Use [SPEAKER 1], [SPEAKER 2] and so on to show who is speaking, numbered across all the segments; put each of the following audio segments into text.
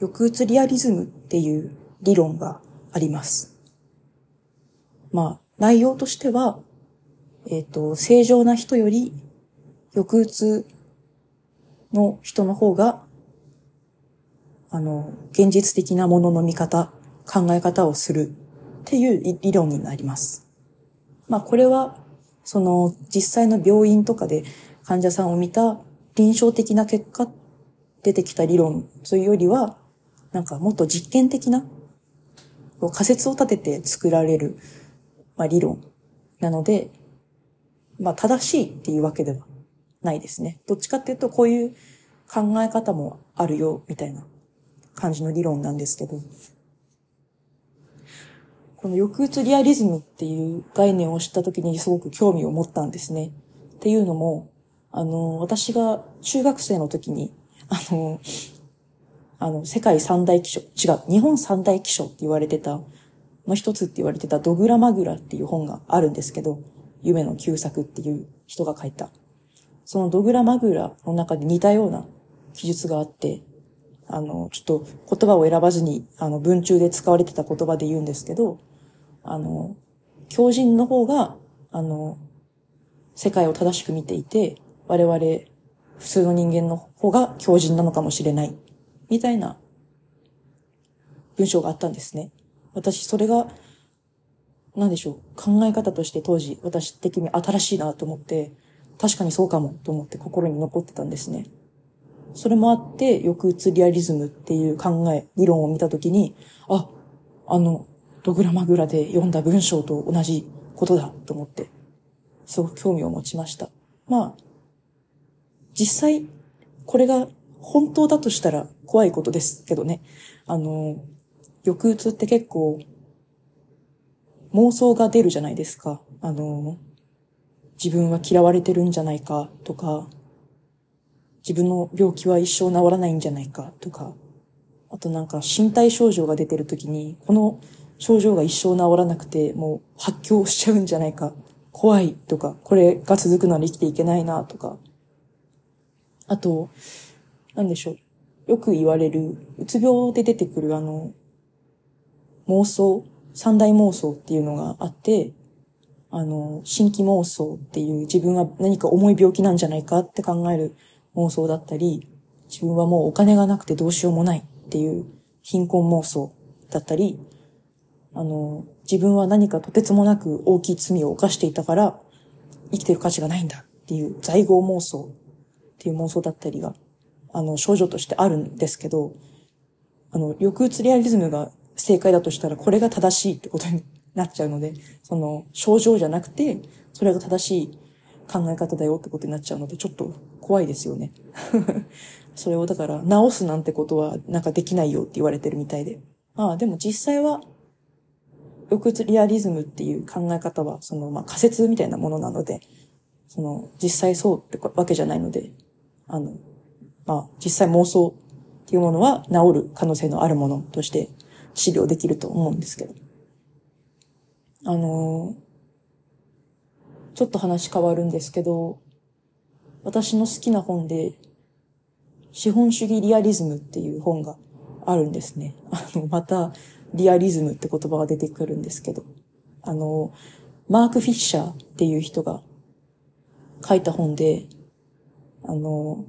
[SPEAKER 1] 抑うつリアリズムっていう理論があります。まあ、内容としては、えっ、ー、と、正常な人より抑うつの人の方が、あの、現実的なものの見方、考え方をするっていう理論になります。まあ、これは、その、実際の病院とかで患者さんを見た臨床的な結果、出てきた理論というよりは、なんかもっと実験的な仮説を立てて作られる、まあ、理論なので、まあ、正しいっていうわけではないですね。どっちかっていうと、こういう考え方もあるよ、みたいな感じの理論なんですけど、この抑うつリアリズムっていう概念を知った時にすごく興味を持ったんですね。っていうのも、あの、私が中学生の時に、あの、あの、世界三大気象、違う、日本三大気象って言われてた、の一つって言われてたドグラマグラっていう本があるんですけど、夢の旧作っていう人が書いた。そのドグラマグラの中で似たような記述があって、あの、ちょっと言葉を選ばずに、あの、文中で使われてた言葉で言うんですけど、あの、狂人の方が、あの、世界を正しく見ていて、我々、普通の人間の方が狂人なのかもしれないみたいな文章があったんですね。私、それが、何でしょう、考え方として当時、私的に新しいなと思って、確かにそうかもと思って心に残ってたんですね。それもあって、抑うつリアリズムっていう考え、理論を見たときに、あ、あの、ドグラマグラで読んだ文章と同じことだと思って、すごく興味を持ちました。まあ、実際、これが本当だとしたら怖いことですけどね。あの、抑うつって結構妄想が出るじゃないですか。あの、自分は嫌われてるんじゃないかとか、自分の病気は一生治らないんじゃないかとか、あとなんか身体症状が出てる時に、この症状が一生治らなくて、もう発狂しちゃうんじゃないか、怖いとか、これが続くなら生きていけないなとか、あと、なんでしょう。よく言われる、うつ病で出てくるあの、妄想、三大妄想っていうのがあって、あの、新規妄想っていう自分は何か重い病気なんじゃないかって考える妄想だったり、自分はもうお金がなくてどうしようもないっていう貧困妄想だったり、あの、自分は何かとてつもなく大きい罪を犯していたから生きてる価値がないんだっていう在業妄想っていう妄想だったりが、あの、症状としてあるんですけど、あの、抑うつリアリズムが正解だとしたら、これが正しいってことになっちゃうので、その、症状じゃなくて、それが正しい考え方だよってことになっちゃうので、ちょっと怖いですよね。それをだから、直すなんてことは、なんかできないよって言われてるみたいで。まあ、でも実際は、抑うつリアリズムっていう考え方は、その、まあ仮説みたいなものなので、その、実際そうってわけじゃないので、あの、まあ、実際妄想っていうものは治る可能性のあるものとして治療できると思うんですけど。あのちょっと話変わるんですけど、私の好きな本で、資本主義リアリズムっていう本があるんですね。あの、また、リアリズムって言葉が出てくるんですけど、あの、マーク・フィッシャーっていう人が書いた本で、あの、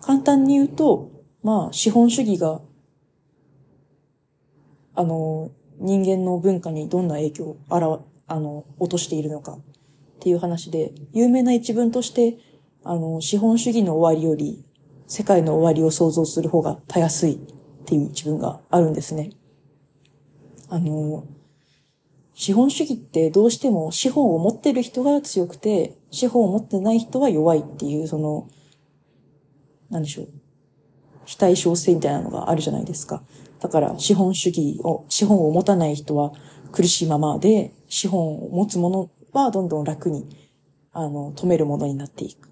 [SPEAKER 1] 簡単に言うと、まあ、資本主義が、あの、人間の文化にどんな影響をあら、あの、落としているのかっていう話で、有名な一文として、あの、資本主義の終わりより、世界の終わりを想像する方がたやすいっていう一文があるんですね。あの、資本主義ってどうしても資本を持ってる人が強くて、資本を持ってない人は弱いっていう、その、なんでしょう。非対称性みたいなのがあるじゃないですか。だから資本主義を、資本を持たない人は苦しいままで、資本を持つものはどんどん楽に、あの、止めるものになっていくっ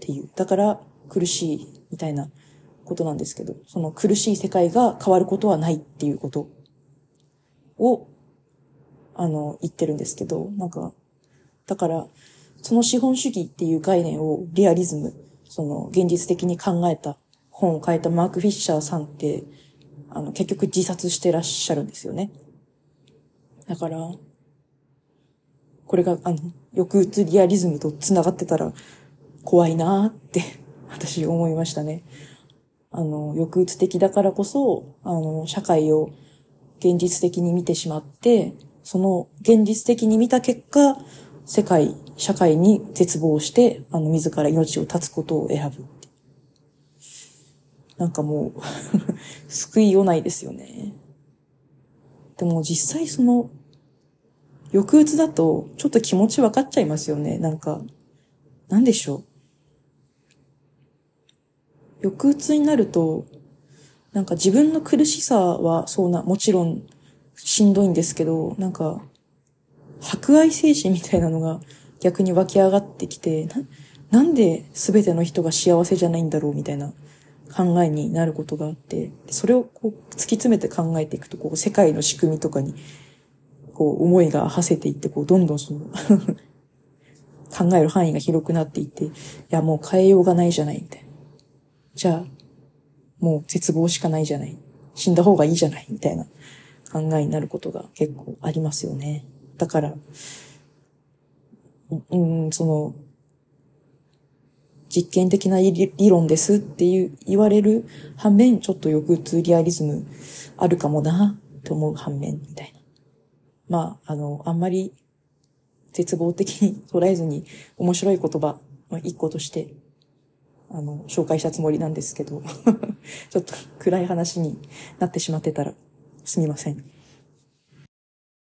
[SPEAKER 1] ていう。だから苦しいみたいなことなんですけど、その苦しい世界が変わることはないっていうことをあの、言ってるんですけど、なんか、だから、その資本主義っていう概念をリアリズム、その現実的に考えた本を書いたマーク・フィッシャーさんって、あの、結局自殺してらっしゃるんですよね。だから、これが、あの、抑うつリアリズムと繋がってたら怖いなーって 私思いましたね。あの、抑うつ的だからこそ、あの、社会を現実的に見てしまって、その現実的に見た結果、世界、社会に絶望して、あの、自ら命を絶つことを選ぶ。なんかもう 救いようないですよね。でも実際その、抑うつだと、ちょっと気持ち分かっちゃいますよね。なんか、なんでしょう。抑うつになると、なんか自分の苦しさはそうな、もちろんしんどいんですけど、なんか、博愛精神みたいなのが逆に湧き上がってきて、ななんで全ての人が幸せじゃないんだろうみたいな考えになることがあって、それをこう突き詰めて考えていくと、こう世界の仕組みとかに、こう思いが馳せていって、こうどんどんその 考える範囲が広くなっていって、いやもう変えようがないじゃない、みたいな。じゃあ、もう絶望しかないじゃない。死んだ方がいいじゃない、みたいな考えになることが結構ありますよね。だから、うん、その、実験的な理論ですっていう言われる反面、ちょっと抑うつリアリズムあるかもなって思う反面みたいな。まあ、あの、あんまり絶望的に捉えずに面白い言葉、まあ、一個として、あの、紹介したつもりなんですけど ちょっと暗い話になってしまってたらすみません。